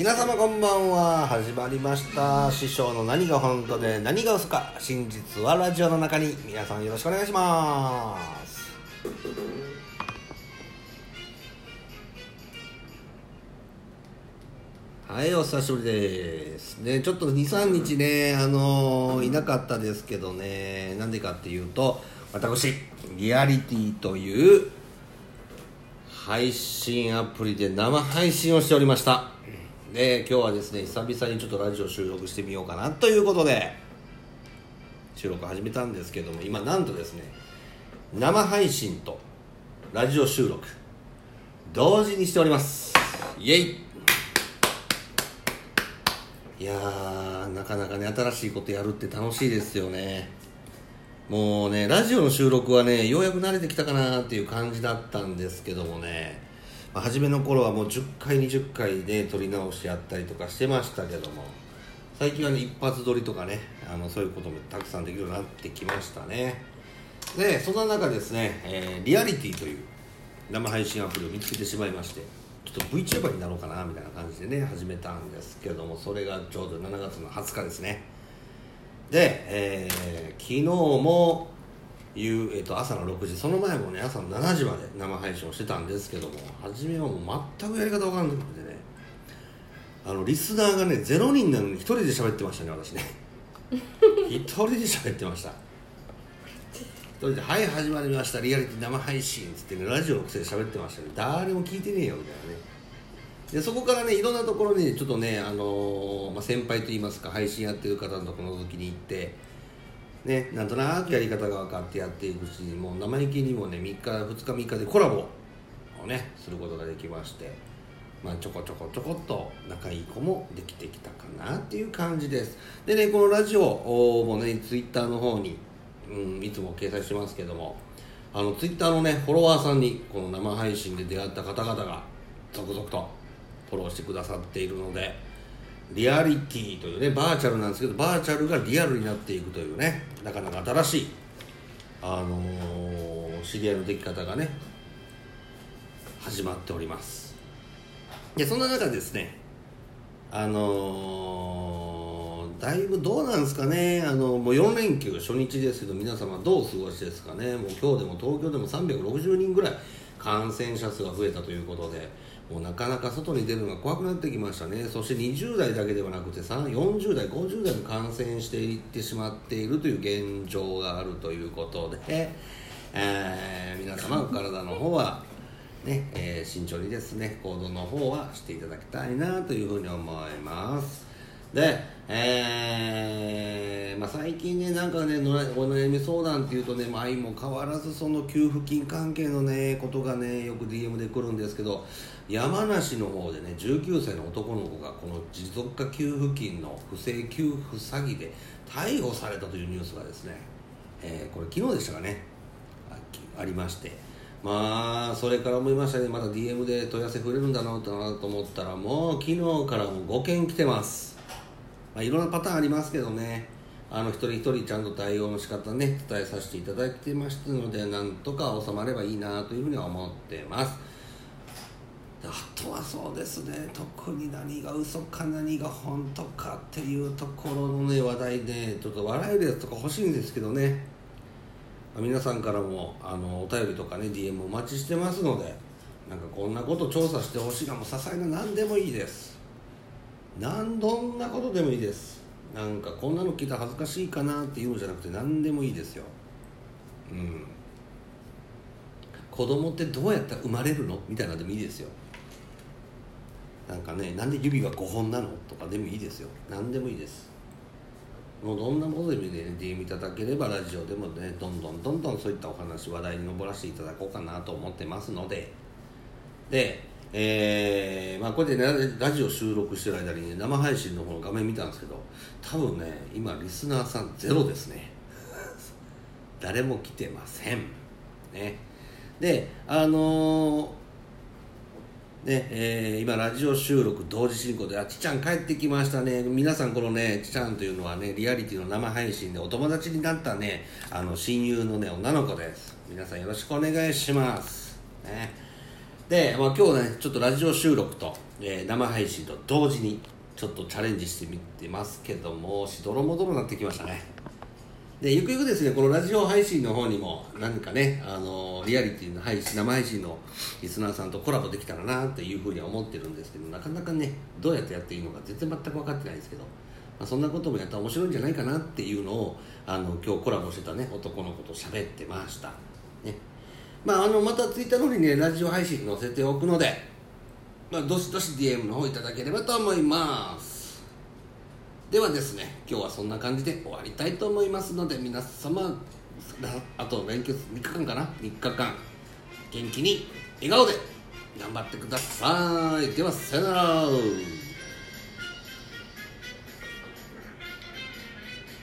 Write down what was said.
皆様こんばんは。始まりました。師匠の何が本当で何が嘘か真実はラジオの中に。皆さんよろしくお願いします。はいお久しぶりです。ねちょっと23日ねあのいなかったですけどね。なんでかっていうと私リアリティという配信アプリで生配信をしておりました。で今日はですね久々にちょっとラジオ収録してみようかなということで収録始めたんですけども今なんとですね生配信とラジオ収録同時にしております。イエイ。いやーなかなかね新しいことやるって楽しいですよね。もうねラジオの収録はねようやく慣れてきたかなっていう感じだったんですけどもね。まあ、初めの頃はもう10回20回で撮り直しやったりとかしてましたけども最近はね一発撮りとかねあのそういうこともたくさんできるようになってきましたね。でそんな中ですね、えー、リアリティという生配信アプリを見つけてしまいましてちょっと VTuber になろうかなみたいな感じでね始めたんですけどもそれがちょうど7月の20日ですね。で、えー、昨日もいう、えー、と朝の6時。その前もね朝の7時まで生配信をしてたんですけども初めはもう全くやり方分かんなくてね。あのリスナーがね0人なのに1人で喋ってましたね私ね。1人で喋ってました。1人で「はい始まりました。リアリティ生配信」っつってねラジオの癖で喋ってましたね誰も聞いてねえよみたいなね。でそこからねいろんなところにちょっとね、あのー、まあ、先輩といいますか配信やってる方のところの時に行ってね、なんとなくやり方が分かってやっていくしもう生意気にもね3日2日3日でコラボをねすることができまして、まあ、ちょこちょこちょこっと仲いい子もできてきたかなっていう感じです。でねこのラジオもねツイッターの方に、うん、いつも掲載してますけどもあのツイッターのねフォロワーさんにこの生配信で出会った方々が続々とフォローしてくださっているのでリアリティというねバーチャルなんですけどバーチャルがリアルになっていくというねなかなか新しいあのー、知り合いのでき方がね始まっております。でそんな中ですねあのー、だいぶどうなんですかねあのもう4連休初日ですけど皆様どうお過ごしですかねもう今日でも東京でも360人ぐらい感染者数が増えたということでもうなかなか外に出るのが怖くなってきましたね。そして20代だけではなくて40代50代も感染していってしまっているという現状があるということで、えー、皆様お体の方はね、えー、慎重にですね行動の方はしていただきたいなというふうに思います。で、えー、近ねなんかねお悩み相談っていうとね、まあ、相も変わらずその給付金関係のねことがねよく DM で来るんですけど山梨の方でね19歳の男の子がこの持続化給付金の不正給付詐欺で逮捕されたというニュースがですね、えー、これ昨日でしたかねありまして。まあそれから思いましたねまだ DM で問い合わせ触れるんだなと思ったらもう昨日からも5件来てます。まあ、いろんなパターンありますけどね。あの一人一人ちゃんと対応の仕方ね伝えさせていただいてましたのでなんとか収まればいいなというふうには思ってます。あとはそうですね特に何が嘘か何が本当かっていうところのね話題でちょっと笑えるやつとか欲しいんですけどね。皆さんからもあのお便りとかね DM お待ちしてますのでなんかこんなこと調査してほしいなもう些細な何でもいいです。何どんなことでもいいです。なんかこんなの聞いたら恥ずかしいかなっていうのじゃなくて何でもいいですよ。うん。子供ってどうやったら生まれるの？みたいなでもいいですよ。なんかねなんで指が5本なの？とかでもいいですよ。何でもいいです。もうどんなことでもね。DM いただければラジオでもねどんどんどんどんそういったお話話題に上らせていただこうかなと思ってますので。でえーまあ、こうやってラジオ収録してる間に、ね、生配信の方の画面見たんですけど多分ね今リスナーさんゼロですね。誰も来てません。ね。であのー、ねえー、今ラジオ収録同時進行であちちゃん帰ってきましたね。皆さんこのねちちゃんというのはねリアリティの生配信でお友達になったねあの親友のね女の子です。皆さんよろしくお願いします。ね。で、まあ、今日ねちょっとラジオ収録と、えー生配信と同時にちょっとチャレンジしてみてますけどもしどろもどろなってきましたね。でゆくゆくですねこのラジオ配信の方にも何かねあのリアリティの配信生配信のリスナーさんとコラボできたらなっていうふうには思ってるんですけどなかなかねどうやってやっていいのか全然全く分かってないですけど、ま、そんなこともやったら面白いんじゃないかなっていうのをあの今日コラボしてたね男の子と喋ってました。ね。まああのまたツイッターの方にねラジオ配信載せておくのでまあどしどし DM の方いただければと思います。ではですね今日はそんな感じで終わりたいと思いますので皆様あと連休3日間かな？3日間元気に笑顔で頑張ってください。ではさよなら。